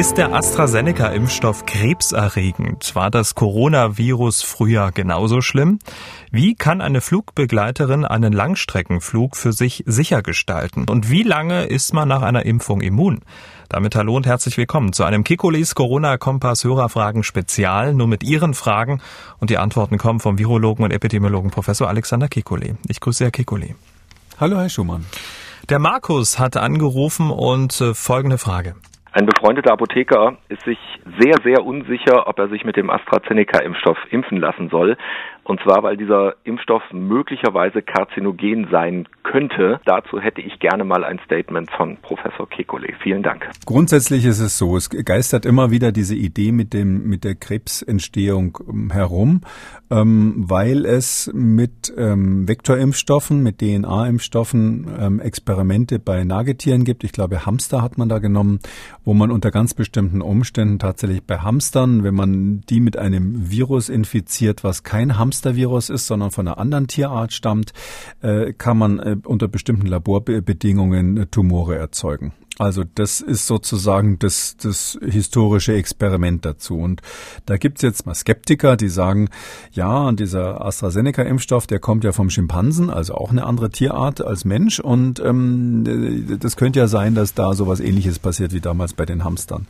Ist der AstraZeneca-Impfstoff krebserregend? War das Coronavirus früher genauso schlimm? Wie kann eine Flugbegleiterin einen Langstreckenflug für sich sicher gestalten? Und wie lange ist man nach einer Impfung immun? Damit hallo und herzlich willkommen zu einem Kikulis Corona-Kompass Hörerfragen Spezial, nur mit Ihren Fragen. Und die Antworten kommen vom Virologen und Epidemiologen Professor Alexander Kikuli. Ich grüße Herr Kikuli. Hallo, Herr Schumann. Der Markus hat angerufen und äh, folgende Frage. Ein befreundeter Apotheker ist sich sehr, sehr unsicher, ob er sich mit dem AstraZeneca-Impfstoff impfen lassen soll. Und zwar, weil dieser Impfstoff möglicherweise karzinogen sein könnte. Dazu hätte ich gerne mal ein Statement von Professor Kekulé. Vielen Dank. Grundsätzlich ist es so, es geistert immer wieder diese Idee mit dem, mit der Krebsentstehung ähm, herum, ähm, weil es mit ähm, Vektorimpfstoffen, mit DNA-Impfstoffen ähm, Experimente bei Nagetieren gibt. Ich glaube, Hamster hat man da genommen, wo man unter ganz bestimmten Umständen tatsächlich bei Hamstern, wenn man die mit einem Virus infiziert, was kein Hamster Hamstervirus ist, sondern von einer anderen Tierart stammt, äh, kann man äh, unter bestimmten Laborbedingungen äh, Tumore erzeugen. Also das ist sozusagen das, das historische Experiment dazu. Und da gibt's jetzt mal Skeptiker, die sagen, ja, und dieser AstraZeneca-Impfstoff, der kommt ja vom Schimpansen, also auch eine andere Tierart als Mensch. Und ähm, das könnte ja sein, dass da sowas ähnliches passiert wie damals bei den Hamstern.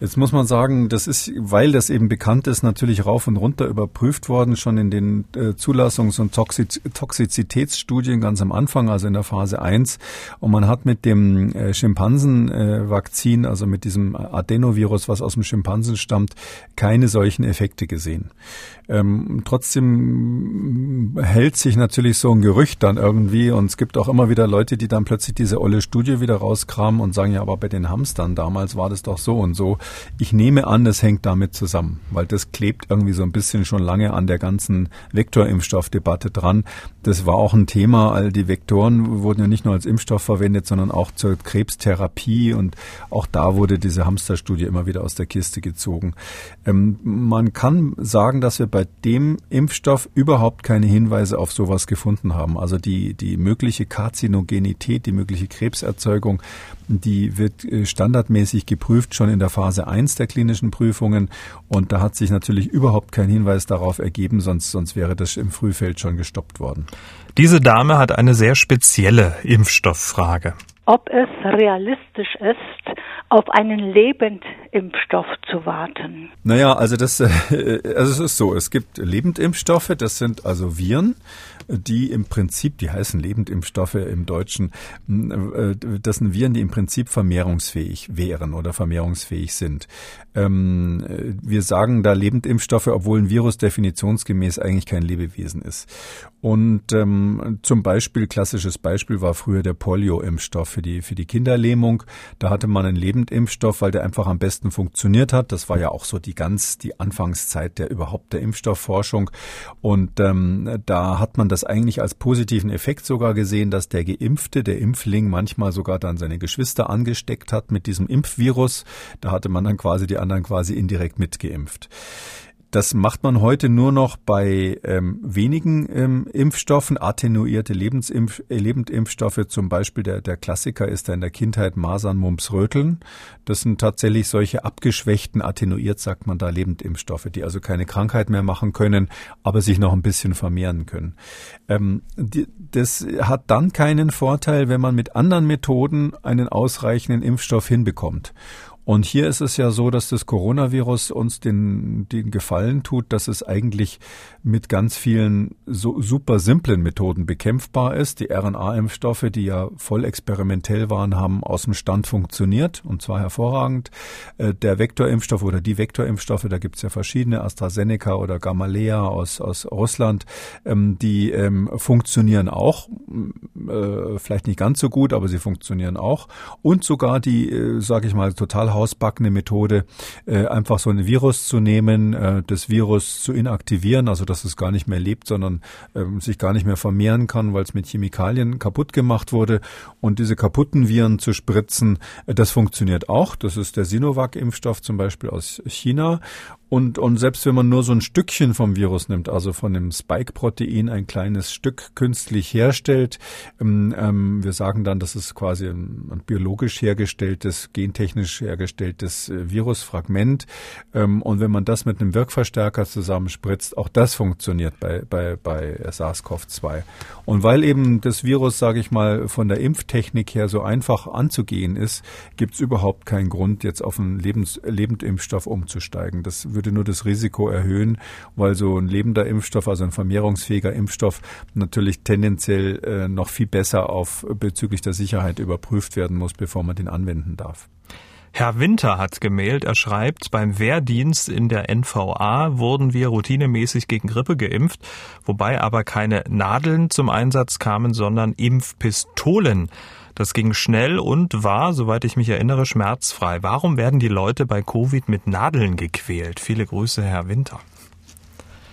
Jetzt muss man sagen, das ist, weil das eben bekannt ist, natürlich rauf und runter überprüft worden, schon in den äh, Zulassungs- und Toxiz Toxizitätsstudien ganz am Anfang, also in der Phase 1. Und man hat mit dem äh, Schimpansenvakzin, äh, also mit diesem Adenovirus, was aus dem Schimpansen stammt, keine solchen Effekte gesehen. Ähm, trotzdem hält sich natürlich so ein Gerücht dann irgendwie und es gibt auch immer wieder Leute, die dann plötzlich diese olle Studie wieder rauskramen und sagen, ja, aber bei den Hamstern damals war das doch so und so. Ich nehme an, das hängt damit zusammen, weil das klebt irgendwie so ein bisschen schon lange an der ganzen Vektorimpfstoffdebatte dran. Das war auch ein Thema, all die Vektoren wurden ja nicht nur als Impfstoff verwendet, sondern auch zur Krebstherapie und auch da wurde diese Hamsterstudie immer wieder aus der Kiste gezogen. Ähm, man kann sagen, dass wir bei dem Impfstoff überhaupt keine Hinweise auf sowas gefunden haben. Also die, die mögliche Karzinogenität, die mögliche Krebserzeugung, die wird äh, standardmäßig geprüft schon in der Phase 1 der klinischen Prüfungen. Und da hat sich natürlich überhaupt kein Hinweis darauf ergeben, sonst, sonst wäre das im Frühfeld schon gestoppt worden. Diese Dame hat eine sehr spezielle Impfstofffrage. Ob es realistisch ist, auf einen Lebendimpfstoff zu warten? Naja, also das, äh, also es ist so, es gibt Lebendimpfstoffe, das sind also Viren, die im Prinzip, die heißen Lebendimpfstoffe im Deutschen, äh, das sind Viren, die im Prinzip vermehrungsfähig wären oder vermehrungsfähig sind. Ähm, wir sagen da Lebendimpfstoffe, obwohl ein Virus definitionsgemäß eigentlich kein Lebewesen ist. Und ähm, zum Beispiel, klassisches Beispiel war früher der Polio-Impfstoff für die, für die Kinderlähmung. Da hatte man einen Lebendimpfstoff, weil der einfach am besten funktioniert hat. Das war ja auch so die ganz, die Anfangszeit der überhaupt der Impfstoffforschung. Und ähm, da hat man das eigentlich als positiven Effekt sogar gesehen, dass der Geimpfte, der Impfling manchmal sogar dann seine Geschwister angesteckt hat mit diesem Impfvirus. Da hatte man dann quasi die anderen quasi indirekt mitgeimpft. Das macht man heute nur noch bei ähm, wenigen ähm, Impfstoffen, attenuierte Lebensimpf äh, Lebendimpfstoffe. Zum Beispiel der, der Klassiker ist da in der Kindheit Masern, Mumps, Röteln. Das sind tatsächlich solche abgeschwächten, attenuiert sagt man da, Lebendimpfstoffe, die also keine Krankheit mehr machen können, aber sich noch ein bisschen vermehren können. Ähm, die, das hat dann keinen Vorteil, wenn man mit anderen Methoden einen ausreichenden Impfstoff hinbekommt. Und hier ist es ja so, dass das Coronavirus uns den, den Gefallen tut, dass es eigentlich mit ganz vielen so super simplen Methoden bekämpfbar ist. Die RNA-Impfstoffe, die ja voll experimentell waren, haben aus dem Stand funktioniert und zwar hervorragend. Äh, der Vektorimpfstoff oder die Vektorimpfstoffe, da gibt's ja verschiedene, AstraZeneca oder Gamaleya aus, aus Russland, ähm, die ähm, funktionieren auch, äh, vielleicht nicht ganz so gut, aber sie funktionieren auch. Und sogar die, äh, sage ich mal, total hausbackene Methode, äh, einfach so ein Virus zu nehmen, äh, das Virus zu inaktivieren, also dass es gar nicht mehr lebt, sondern ähm, sich gar nicht mehr vermehren kann, weil es mit Chemikalien kaputt gemacht wurde. Und diese kaputten Viren zu spritzen, äh, das funktioniert auch. Das ist der Sinovac-Impfstoff zum Beispiel aus China. Und, und selbst wenn man nur so ein Stückchen vom Virus nimmt, also von dem Spike-Protein ein kleines Stück künstlich herstellt, ähm, ähm, wir sagen dann, das ist quasi ein, ein biologisch hergestelltes, gentechnisch hergestelltes äh, Virusfragment. Ähm, und wenn man das mit einem Wirkverstärker zusammenspritzt, auch das funktioniert bei, bei, bei SARS-CoV-2. Und weil eben das Virus, sage ich mal, von der Impftechnik her so einfach anzugehen ist, gibt es überhaupt keinen Grund, jetzt auf einen Lebens Lebendimpfstoff umzusteigen. Das würde nur das Risiko erhöhen, weil so ein lebender Impfstoff, also ein vermehrungsfähiger Impfstoff, natürlich tendenziell äh, noch viel besser auf bezüglich der Sicherheit überprüft werden muss, bevor man den anwenden darf. Herr Winter hat gemailt, er schreibt, beim Wehrdienst in der NVA wurden wir routinemäßig gegen Grippe geimpft, wobei aber keine Nadeln zum Einsatz kamen, sondern Impfpistolen. Das ging schnell und war, soweit ich mich erinnere, schmerzfrei. Warum werden die Leute bei Covid mit Nadeln gequält? Viele Grüße, Herr Winter.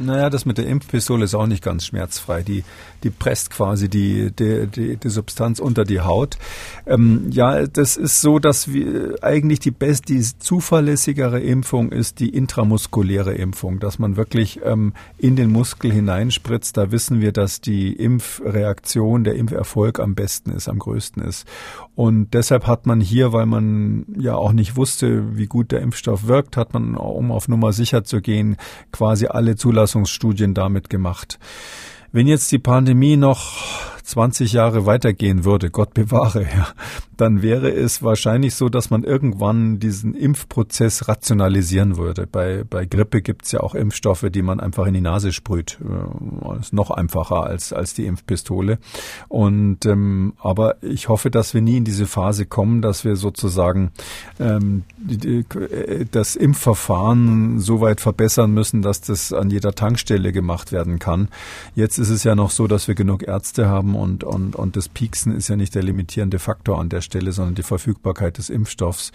Naja, das mit der Impfpistole ist auch nicht ganz schmerzfrei. Die, die presst quasi die, die, die, die Substanz unter die Haut. Ähm, ja, das ist so, dass wir eigentlich die best, die zuverlässigere Impfung ist die intramuskuläre Impfung, dass man wirklich ähm, in den Muskel hineinspritzt. Da wissen wir, dass die Impfreaktion, der Impferfolg am besten ist, am größten ist. Und deshalb hat man hier, weil man ja auch nicht wusste, wie gut der Impfstoff wirkt, hat man, um auf Nummer sicher zu gehen, quasi alle Zulassungsstudien damit gemacht. Wenn jetzt die Pandemie noch 20 Jahre weitergehen würde, Gott bewahre, ja, dann wäre es wahrscheinlich so, dass man irgendwann diesen Impfprozess rationalisieren würde. Bei, bei Grippe gibt es ja auch Impfstoffe, die man einfach in die Nase sprüht. Das äh, ist noch einfacher als, als die Impfpistole. Und ähm, aber ich hoffe, dass wir nie in diese Phase kommen, dass wir sozusagen ähm, das Impfverfahren so weit verbessern müssen, dass das an jeder Tankstelle gemacht werden kann. Jetzt ist es ja noch so, dass wir genug Ärzte haben und, und, und das Pieksen ist ja nicht der limitierende Faktor an der Stelle, sondern die Verfügbarkeit des Impfstoffs,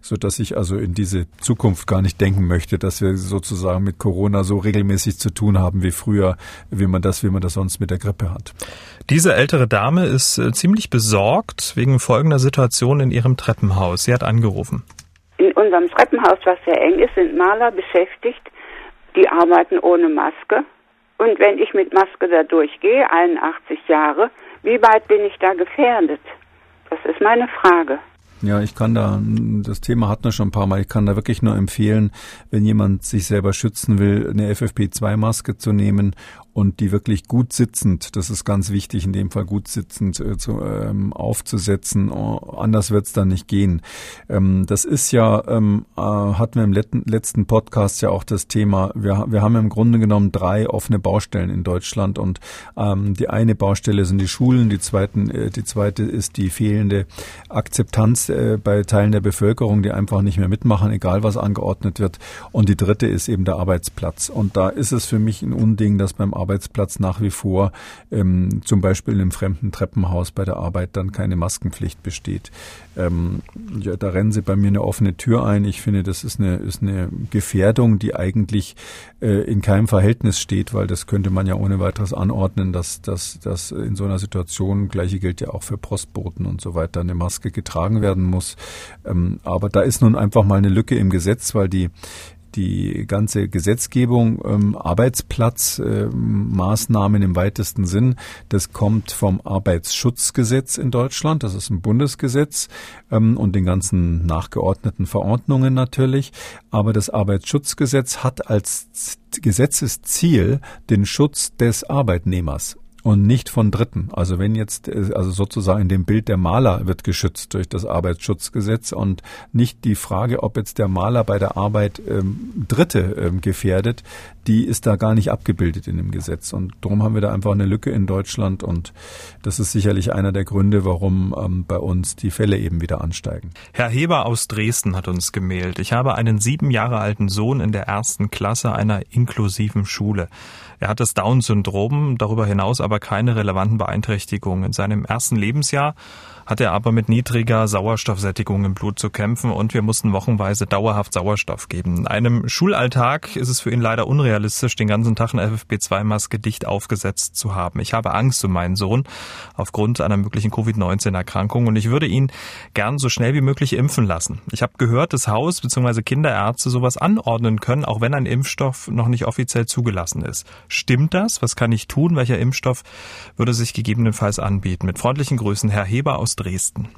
so dass ich also in diese Zukunft gar nicht denken möchte, dass wir sozusagen mit Corona so regelmäßig zu tun haben wie früher, wie man das, wie man das sonst mit der Grippe hat. Diese ältere Dame ist äh, ziemlich besorgt wegen folgender Situation in ihrem Treppenhaus. Sie hat angerufen. In unserem Treppenhaus, was sehr eng ist, sind Maler beschäftigt, die arbeiten ohne Maske. Und wenn ich mit Maske da durchgehe, 81 Jahre, wie weit bin ich da gefährdet? Das ist meine Frage. Ja, ich kann da, das Thema hatten wir schon ein paar Mal, ich kann da wirklich nur empfehlen, wenn jemand sich selber schützen will, eine FFP2-Maske zu nehmen und die wirklich gut sitzend, das ist ganz wichtig, in dem Fall gut sitzend äh, zu, ähm, aufzusetzen. Oh, anders wird es dann nicht gehen. Ähm, das ist ja, ähm, äh, hatten wir im letzten, letzten Podcast ja auch das Thema, wir, wir haben im Grunde genommen drei offene Baustellen in Deutschland und ähm, die eine Baustelle sind die Schulen, die, zweiten, äh, die zweite ist die fehlende Akzeptanz äh, bei Teilen der Bevölkerung, die einfach nicht mehr mitmachen, egal was angeordnet wird. Und die dritte ist eben der Arbeitsplatz. Und da ist es für mich ein Unding, dass beim Arbeitsplatz nach wie vor ähm, zum Beispiel in einem fremden Treppenhaus bei der Arbeit dann keine Maskenpflicht besteht. Ähm, ja, da rennen sie bei mir eine offene Tür ein. Ich finde, das ist eine, ist eine Gefährdung, die eigentlich äh, in keinem Verhältnis steht, weil das könnte man ja ohne weiteres anordnen, dass, dass, dass in so einer Situation, gleiche gilt ja auch für Postboten und so weiter, eine Maske getragen werden muss. Ähm, aber da ist nun einfach mal eine Lücke im Gesetz, weil die die ganze Gesetzgebung, ähm, Arbeitsplatzmaßnahmen äh, im weitesten Sinn, das kommt vom Arbeitsschutzgesetz in Deutschland, das ist ein Bundesgesetz ähm, und den ganzen nachgeordneten Verordnungen natürlich. Aber das Arbeitsschutzgesetz hat als Gesetzesziel den Schutz des Arbeitnehmers und nicht von Dritten. Also wenn jetzt, äh, also sozusagen in dem Bild der Maler wird geschützt durch das Arbeitsschutzgesetz und nicht die Frage, ob jetzt der Maler bei der Arbeit ähm, Dritte ähm, gefährdet, die ist da gar nicht abgebildet in dem Gesetz. Und darum haben wir da einfach eine Lücke in Deutschland und das ist sicherlich einer der Gründe, warum ähm, bei uns die Fälle eben wieder ansteigen. Herr Heber aus Dresden hat uns gemailt. Ich habe einen sieben Jahre alten Sohn in der ersten Klasse einer inklusiven Schule. Er hat das Down-Syndrom, darüber hinaus aber aber keine relevanten Beeinträchtigungen. In seinem ersten Lebensjahr hat er aber mit niedriger Sauerstoffsättigung im Blut zu kämpfen und wir mussten wochenweise dauerhaft Sauerstoff geben. In einem Schulalltag ist es für ihn leider unrealistisch, den ganzen Tag eine FFP2-Maske dicht aufgesetzt zu haben. Ich habe Angst um meinen Sohn aufgrund einer möglichen Covid-19-Erkrankung und ich würde ihn gern so schnell wie möglich impfen lassen. Ich habe gehört, dass Haus- bzw. Kinderärzte sowas anordnen können, auch wenn ein Impfstoff noch nicht offiziell zugelassen ist. Stimmt das? Was kann ich tun? Welcher Impfstoff würde sich gegebenenfalls anbieten? Mit freundlichen Grüßen, Herr Heber aus Dresden.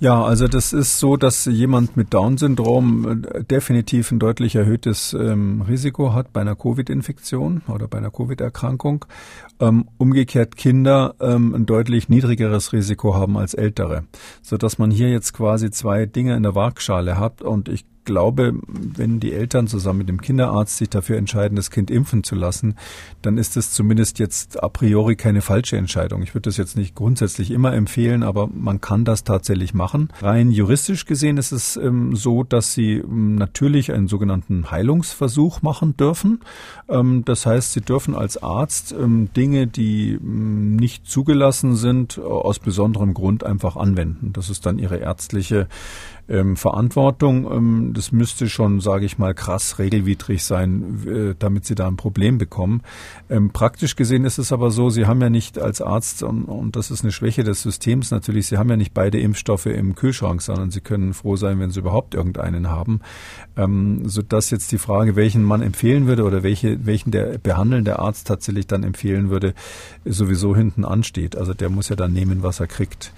Ja, also das ist so, dass jemand mit Down-Syndrom äh, definitiv ein deutlich erhöhtes ähm, Risiko hat bei einer Covid-Infektion oder bei einer Covid-Erkrankung. Ähm, umgekehrt Kinder ähm, ein deutlich niedrigeres Risiko haben als Ältere, so dass man hier jetzt quasi zwei Dinge in der Waagschale hat und ich glaube, wenn die Eltern zusammen mit dem Kinderarzt sich dafür entscheiden, das Kind impfen zu lassen, dann ist es zumindest jetzt a priori keine falsche Entscheidung. Ich würde das jetzt nicht grundsätzlich immer empfehlen, aber man kann das tatsächlich machen. Rein juristisch gesehen ist es ähm, so, dass sie ähm, natürlich einen sogenannten Heilungsversuch machen dürfen. Ähm, das heißt, sie dürfen als Arzt ähm, Dinge, die ähm, nicht zugelassen sind, aus besonderem Grund einfach anwenden. Das ist dann ihre ärztliche ähm, Verantwortung. Ähm, das müsste schon, sage ich mal, krass regelwidrig sein, äh, damit sie da ein Problem bekommen. Ähm, praktisch gesehen ist es aber so, sie haben ja nicht als Arzt, und, und das ist eine Schwäche des Systems natürlich, sie haben ja nicht beide Impfstoffe im Kühlschrank, sondern sie können froh sein, wenn sie überhaupt irgendeinen haben. Ähm, sodass jetzt die Frage, welchen man empfehlen würde oder welche, welchen der behandelnde Arzt tatsächlich dann empfehlen würde, sowieso hinten ansteht. Also der muss ja dann nehmen, was er kriegt.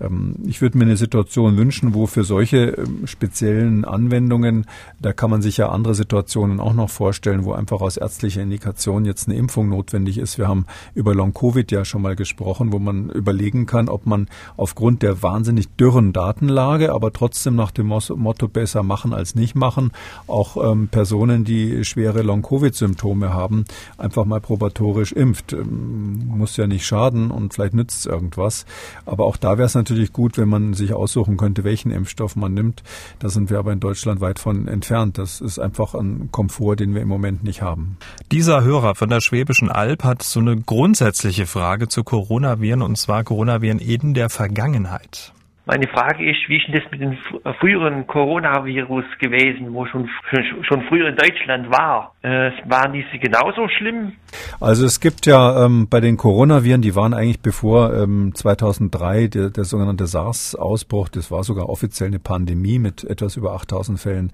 Ähm, ich würde mir eine Situation wünschen, wo für solche ähm, speziellen Anwendungen, da kann man sich ja andere Situationen auch noch vorstellen, wo einfach aus ärztlicher Indikation jetzt eine Impfung notwendig ist. Wir haben über Long-Covid ja schon mal gesprochen, wo man überlegen kann, ob man aufgrund der wahnsinnig dürren Datenlage, aber trotzdem nach dem Motto besser machen als nicht machen, auch ähm, Personen, die schwere Long-Covid-Symptome haben, einfach mal probatorisch impft. Ähm, muss ja nicht schaden und vielleicht nützt es irgendwas. Aber auch da wäre es natürlich natürlich gut, wenn man sich aussuchen könnte, welchen Impfstoff man nimmt. Da sind wir aber in Deutschland weit von entfernt. Das ist einfach ein Komfort, den wir im Moment nicht haben. Dieser Hörer von der Schwäbischen Alb hat so eine grundsätzliche Frage zu Coronaviren und zwar Coronaviren in der Vergangenheit. Meine Frage ist, wie ist denn das mit dem früheren Coronavirus gewesen, wo schon, schon früher in Deutschland war? Äh, waren diese genauso schlimm? Also es gibt ja ähm, bei den Coronaviren, die waren eigentlich bevor ähm, 2003 der, der sogenannte SARS-Ausbruch, das war sogar offiziell eine Pandemie mit etwas über 8000 Fällen,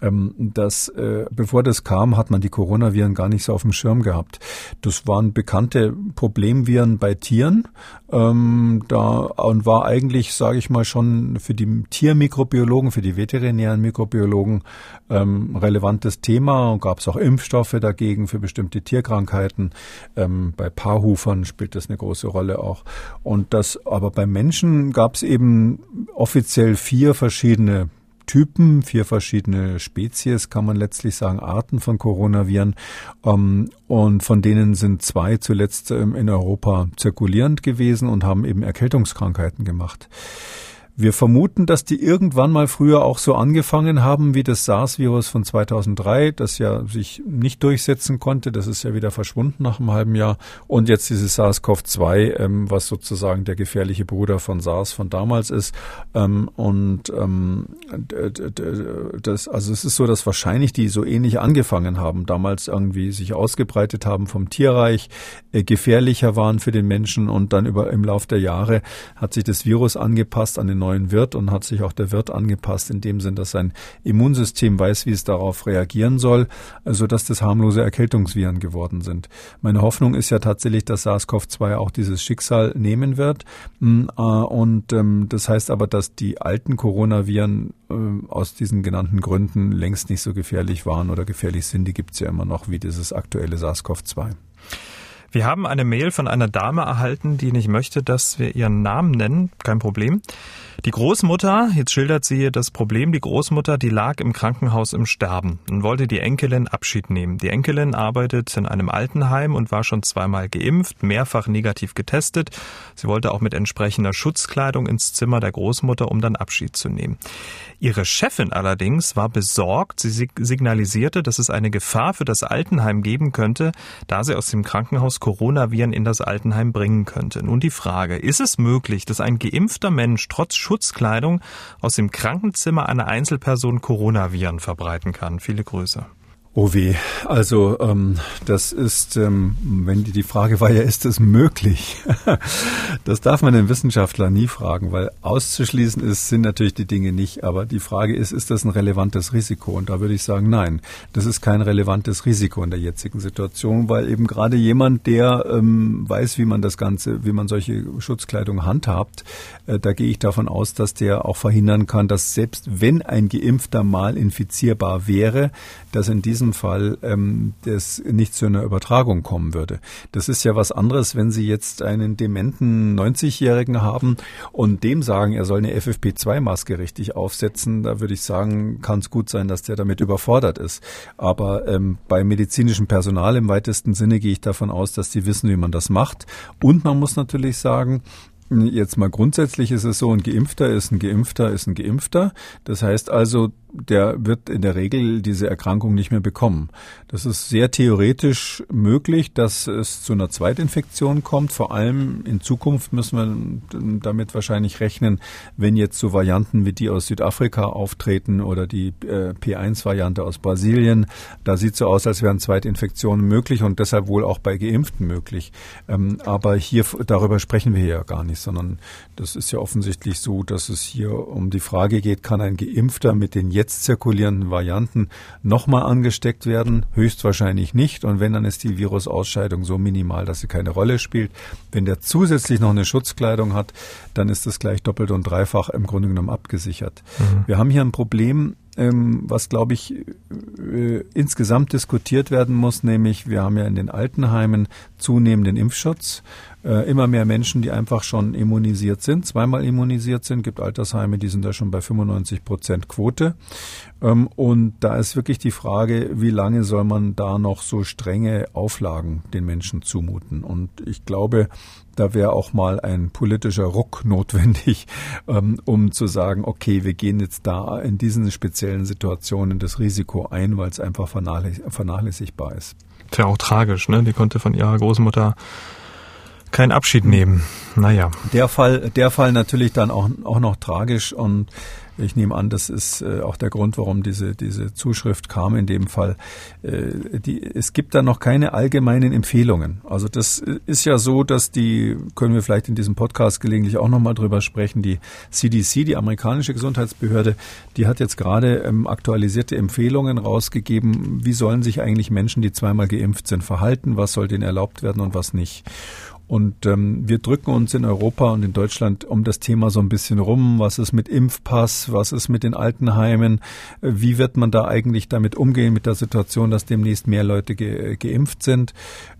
ähm, das, äh, bevor das kam, hat man die Coronaviren gar nicht so auf dem Schirm gehabt. Das waren bekannte Problemviren bei Tieren ähm, da und war eigentlich, sage ich ich mal, schon für die Tiermikrobiologen, für die veterinären Mikrobiologen ähm, relevantes Thema und gab es auch Impfstoffe dagegen für bestimmte Tierkrankheiten. Ähm, bei Paarhufern spielt das eine große Rolle auch. Und das, aber bei Menschen gab es eben offiziell vier verschiedene Typen, vier verschiedene Spezies, kann man letztlich sagen, Arten von Coronaviren. Ähm, und von denen sind zwei zuletzt ähm, in Europa zirkulierend gewesen und haben eben Erkältungskrankheiten gemacht. Wir vermuten, dass die irgendwann mal früher auch so angefangen haben wie das SARS-Virus von 2003, das ja sich nicht durchsetzen konnte. Das ist ja wieder verschwunden nach einem halben Jahr. Und jetzt dieses SARS-CoV-2, ähm, was sozusagen der gefährliche Bruder von SARS von damals ist. Ähm, und ähm, das, also es ist so, dass wahrscheinlich die so ähnlich angefangen haben, damals irgendwie sich ausgebreitet haben vom Tierreich, äh, gefährlicher waren für den Menschen und dann über im Lauf der Jahre hat sich das Virus angepasst an den neuen Wirt und hat sich auch der Wirt angepasst, in dem Sinn, dass sein Immunsystem weiß, wie es darauf reagieren soll, also dass das harmlose Erkältungsviren geworden sind. Meine Hoffnung ist ja tatsächlich, dass SARS-CoV-2 auch dieses Schicksal nehmen wird. Mm, äh, und ähm, das heißt aber, dass die alten Coronaviren äh, aus diesen genannten Gründen längst nicht so gefährlich waren oder gefährlich sind. Die gibt es ja immer noch wie dieses aktuelle SARS-CoV-2. Wir haben eine Mail von einer Dame erhalten, die nicht möchte, dass wir ihren Namen nennen. Kein Problem. Die Großmutter, jetzt schildert sie das Problem, die Großmutter, die lag im Krankenhaus im Sterben und wollte die Enkelin Abschied nehmen. Die Enkelin arbeitet in einem Altenheim und war schon zweimal geimpft, mehrfach negativ getestet. Sie wollte auch mit entsprechender Schutzkleidung ins Zimmer der Großmutter, um dann Abschied zu nehmen. Ihre Chefin allerdings war besorgt. Sie signalisierte, dass es eine Gefahr für das Altenheim geben könnte, da sie aus dem Krankenhaus Coronaviren in das Altenheim bringen könnte. Nun die Frage, ist es möglich, dass ein geimpfter Mensch trotz Schutzkleidung aus dem Krankenzimmer einer Einzelperson Coronaviren verbreiten kann? Viele Grüße. Oh weh, also ähm, das ist, ähm, wenn die, die Frage war ja, ist es möglich? das darf man den Wissenschaftler nie fragen, weil auszuschließen ist, sind natürlich die Dinge nicht. Aber die Frage ist, ist das ein relevantes Risiko? Und da würde ich sagen, nein, das ist kein relevantes Risiko in der jetzigen Situation, weil eben gerade jemand, der ähm, weiß, wie man das Ganze, wie man solche Schutzkleidung handhabt, äh, da gehe ich davon aus, dass der auch verhindern kann, dass selbst wenn ein Geimpfter mal infizierbar wäre, dass in diesem Fall ähm, das nicht zu einer Übertragung kommen würde. Das ist ja was anderes, wenn Sie jetzt einen dementen 90-Jährigen haben und dem sagen, er soll eine FFP2-Maske richtig aufsetzen, da würde ich sagen, kann es gut sein, dass der damit überfordert ist. Aber ähm, bei medizinischem Personal im weitesten Sinne gehe ich davon aus, dass die wissen, wie man das macht. Und man muss natürlich sagen, Jetzt mal grundsätzlich ist es so, ein Geimpfter ist ein Geimpfter ist ein Geimpfter. Das heißt also, der wird in der Regel diese Erkrankung nicht mehr bekommen. Das ist sehr theoretisch möglich, dass es zu einer Zweitinfektion kommt. Vor allem in Zukunft müssen wir damit wahrscheinlich rechnen, wenn jetzt so Varianten wie die aus Südafrika auftreten oder die äh, P1-Variante aus Brasilien. Da sieht so aus, als wären Zweitinfektionen möglich und deshalb wohl auch bei Geimpften möglich. Ähm, aber hier darüber sprechen wir ja gar nicht, sondern das ist ja offensichtlich so, dass es hier um die Frage geht, kann ein Geimpfter mit den jetzt zirkulierenden Varianten nochmal angesteckt werden? Höchstwahrscheinlich nicht. Und wenn, dann ist die Virusausscheidung so minimal, dass sie keine Rolle spielt. Wenn der zusätzlich noch eine Schutzkleidung hat, dann ist das gleich doppelt und dreifach im Grunde genommen abgesichert. Mhm. Wir haben hier ein Problem, ähm, was, glaube ich, äh, insgesamt diskutiert werden muss, nämlich wir haben ja in den Altenheimen zunehmenden Impfschutz. Äh, immer mehr Menschen, die einfach schon immunisiert sind, zweimal immunisiert sind. gibt Altersheime, die sind da schon bei 95 Prozent Quote. Ähm, und da ist wirklich die Frage, wie lange soll man da noch so strenge Auflagen den Menschen zumuten? Und ich glaube, da wäre auch mal ein politischer Ruck notwendig, ähm, um zu sagen, okay, wir gehen jetzt da in diesen speziellen Situationen das Risiko ein, weil es einfach vernachlässigbar ist. Tja, auch tragisch, ne? Die konnte von ihrer Großmutter keinen Abschied nehmen. Naja. Der Fall, der Fall natürlich dann auch, auch noch tragisch und ich nehme an, das ist äh, auch der Grund, warum diese, diese Zuschrift kam in dem Fall. Äh, die, es gibt da noch keine allgemeinen Empfehlungen. Also das ist ja so, dass die, können wir vielleicht in diesem Podcast gelegentlich auch nochmal drüber sprechen, die CDC, die amerikanische Gesundheitsbehörde, die hat jetzt gerade ähm, aktualisierte Empfehlungen rausgegeben, wie sollen sich eigentlich Menschen, die zweimal geimpft sind, verhalten, was soll denen erlaubt werden und was nicht. Und ähm, wir drücken uns in Europa und in Deutschland um das Thema so ein bisschen rum. Was ist mit Impfpass? Was ist mit den Altenheimen? Äh, wie wird man da eigentlich damit umgehen mit der Situation, dass demnächst mehr Leute ge geimpft sind?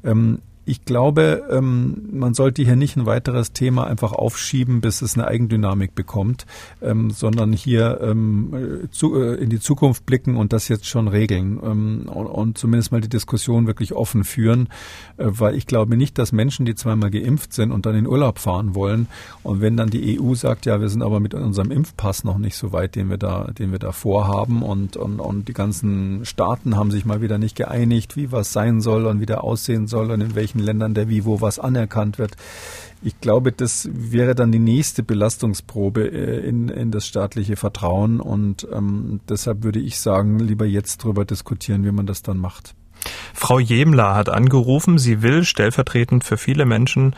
Ähm, ich glaube, ähm, man sollte hier nicht ein weiteres Thema einfach aufschieben, bis es eine Eigendynamik bekommt, ähm, sondern hier ähm, zu, äh, in die Zukunft blicken und das jetzt schon regeln ähm, und, und, zumindest mal die Diskussion wirklich offen führen, äh, weil ich glaube nicht, dass Menschen, die zweimal geimpft sind und dann in Urlaub fahren wollen und wenn dann die EU sagt, ja, wir sind aber mit unserem Impfpass noch nicht so weit, den wir da, den wir da vorhaben und, und, und die ganzen Staaten haben sich mal wieder nicht geeinigt, wie was sein soll und wie der aussehen soll und in welchen welchen Ländern der Vivo was anerkannt wird. Ich glaube, das wäre dann die nächste Belastungsprobe äh, in, in das staatliche Vertrauen und ähm, deshalb würde ich sagen, lieber jetzt darüber diskutieren, wie man das dann macht. Frau Jemler hat angerufen, sie will stellvertretend für viele Menschen,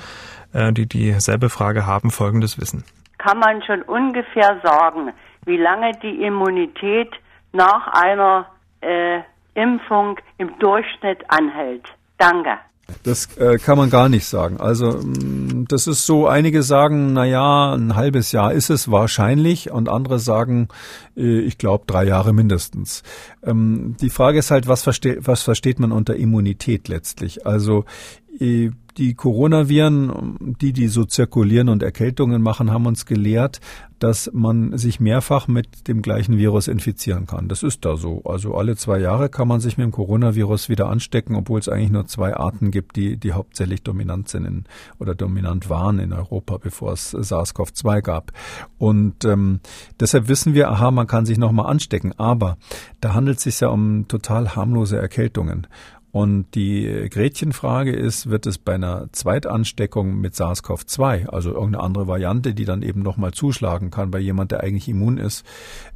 äh, die dieselbe Frage haben, Folgendes wissen. Kann man schon ungefähr sagen, wie lange die Immunität nach einer äh, Impfung im Durchschnitt anhält? Danke. Das äh, kann man gar nicht sagen. Also mm, das ist so, einige sagen, na ja, ein halbes Jahr ist es wahrscheinlich und andere sagen, äh, ich glaube drei Jahre mindestens. Ähm, die Frage ist halt, was, verste was versteht man unter Immunität letztlich? Also die Coronaviren, die, die so zirkulieren und Erkältungen machen, haben uns gelehrt, dass man sich mehrfach mit dem gleichen Virus infizieren kann. Das ist da so. Also alle zwei Jahre kann man sich mit dem Coronavirus wieder anstecken, obwohl es eigentlich nur zwei Arten gibt, die, die hauptsächlich dominant sind in, oder dominant waren in Europa, bevor es SARS-CoV-2 gab. Und ähm, deshalb wissen wir, aha, man kann sich nochmal anstecken. Aber da handelt es sich ja um total harmlose Erkältungen. Und die Gretchenfrage ist, wird es bei einer Zweitansteckung mit SARS-CoV-2, also irgendeine andere Variante, die dann eben nochmal zuschlagen kann bei jemand, der eigentlich immun ist,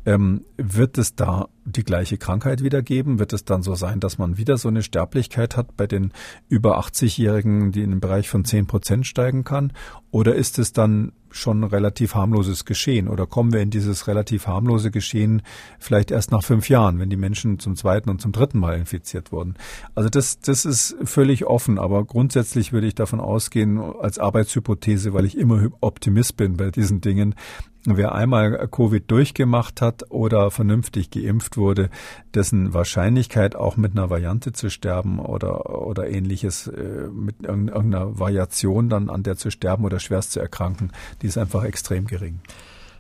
ähm, wird es da die gleiche Krankheit wieder geben? Wird es dann so sein, dass man wieder so eine Sterblichkeit hat bei den über 80-Jährigen, die in den Bereich von 10 Prozent steigen kann? Oder ist es dann schon relativ harmloses Geschehen? Oder kommen wir in dieses relativ harmlose Geschehen vielleicht erst nach fünf Jahren, wenn die Menschen zum zweiten und zum dritten Mal infiziert wurden? Also das, das ist völlig offen, aber grundsätzlich würde ich davon ausgehen, als Arbeitshypothese, weil ich immer Optimist bin bei diesen Dingen, Wer einmal Covid durchgemacht hat oder vernünftig geimpft wurde, dessen Wahrscheinlichkeit auch mit einer Variante zu sterben oder, oder ähnliches, äh, mit irgendeiner Variation dann an der zu sterben oder schwerst zu erkranken, die ist einfach extrem gering.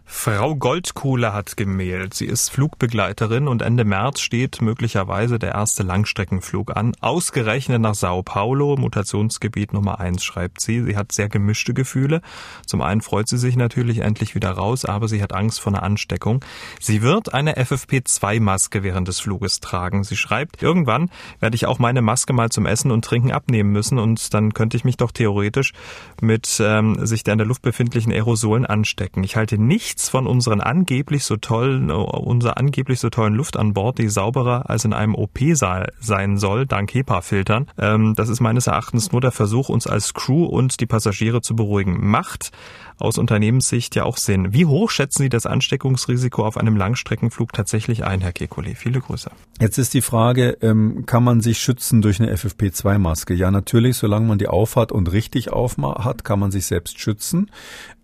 Frau Goldkohle hat gemählt. Sie ist Flugbegleiterin und Ende März steht möglicherweise der erste Langstreckenflug an. Ausgerechnet nach Sao Paulo, Mutationsgebiet Nummer eins, schreibt sie. Sie hat sehr gemischte Gefühle. Zum einen freut sie sich natürlich endlich wieder raus, aber sie hat Angst vor einer Ansteckung. Sie wird eine FFP2-Maske während des Fluges tragen. Sie schreibt, irgendwann werde ich auch meine Maske mal zum Essen und Trinken abnehmen müssen und dann könnte ich mich doch theoretisch mit ähm, sich der in der Luft befindlichen Aerosolen anstecken. Ich halte nicht nichts von unseren angeblich so tollen, unserer angeblich so tollen Luft an Bord, die sauberer als in einem OP-Saal sein soll, dank HEPA-Filtern. Ähm, das ist meines Erachtens nur der Versuch, uns als Crew und die Passagiere zu beruhigen. Macht aus Unternehmenssicht ja auch Sinn. Wie hoch schätzen Sie das Ansteckungsrisiko auf einem Langstreckenflug tatsächlich ein, Herr Kekulé? Viele Grüße. Jetzt ist die Frage, ähm, kann man sich schützen durch eine FFP2-Maske? Ja, natürlich, solange man die aufhat und richtig aufhat, kann man sich selbst schützen.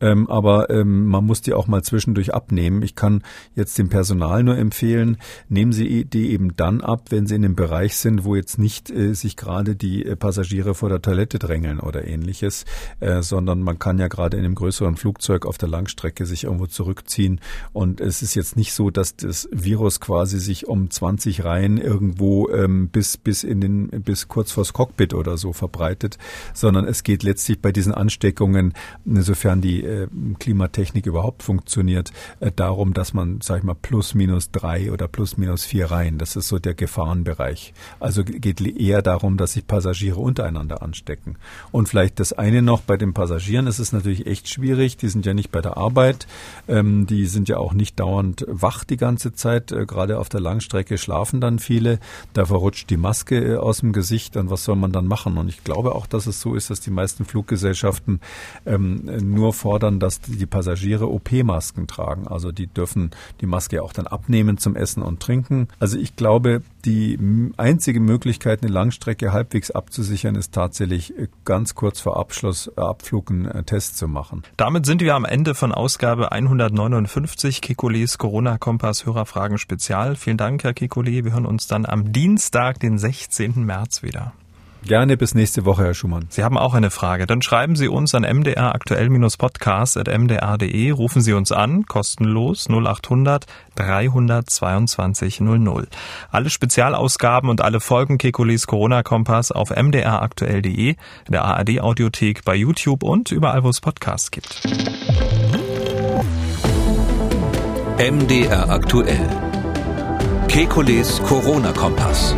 Ähm, aber ähm, man muss die auch mal zwischendurch abnehmen. Ich kann jetzt dem Personal nur empfehlen, nehmen Sie die eben dann ab, wenn Sie in einem Bereich sind, wo jetzt nicht äh, sich gerade die äh, Passagiere vor der Toilette drängeln oder ähnliches, äh, sondern man kann ja gerade in einem größeren Flugzeug auf der Langstrecke sich irgendwo zurückziehen. Und es ist jetzt nicht so, dass das Virus quasi sich um 20 Reihen irgendwo ähm, bis bis in den bis kurz vors Cockpit oder so verbreitet, sondern es geht letztlich bei diesen Ansteckungen, insofern die äh, Klimatechnik überhaupt funktioniert, äh, darum, dass man, sag ich mal, plus minus drei oder plus minus vier Reihen, das ist so der Gefahrenbereich. Also geht eher darum, dass sich Passagiere untereinander anstecken. Und vielleicht das eine noch bei den Passagieren ist es natürlich echt schwierig. Die sind ja nicht bei der Arbeit, ähm, die sind ja auch nicht dauernd wach die ganze Zeit. Äh, gerade auf der Langstrecke schlafen dann viele. Da verrutscht die Maske äh, aus dem Gesicht. Und was soll man dann machen? Und ich glaube auch, dass es so ist, dass die meisten Fluggesellschaften ähm, nur fordern, fordern, dass die Passagiere OP-Masken tragen. Also die dürfen die Maske auch dann abnehmen zum Essen und Trinken. Also ich glaube, die einzige Möglichkeit, eine Langstrecke halbwegs abzusichern, ist tatsächlich äh, ganz kurz vor Abschluss äh, Abflug einen äh, Test zu machen. Damit sind wir am Ende von Ausgabe 159 Kikolis Corona-Kompass Hörerfragen Spezial. Vielen Dank, Herr Kikoli. Wir hören uns dann am Dienstag, den 16. März wieder. Gerne bis nächste Woche, Herr Schumann. Sie haben auch eine Frage. Dann schreiben Sie uns an mdraktuell-podcast.mdr.de. Rufen Sie uns an, kostenlos 0800 322 00. Alle Spezialausgaben und alle Folgen Kekulis Corona-Kompass auf mdraktuell.de, der ARD-Audiothek, bei YouTube und überall, wo es Podcasts gibt. MDR aktuell. Kekules Corona-Kompass.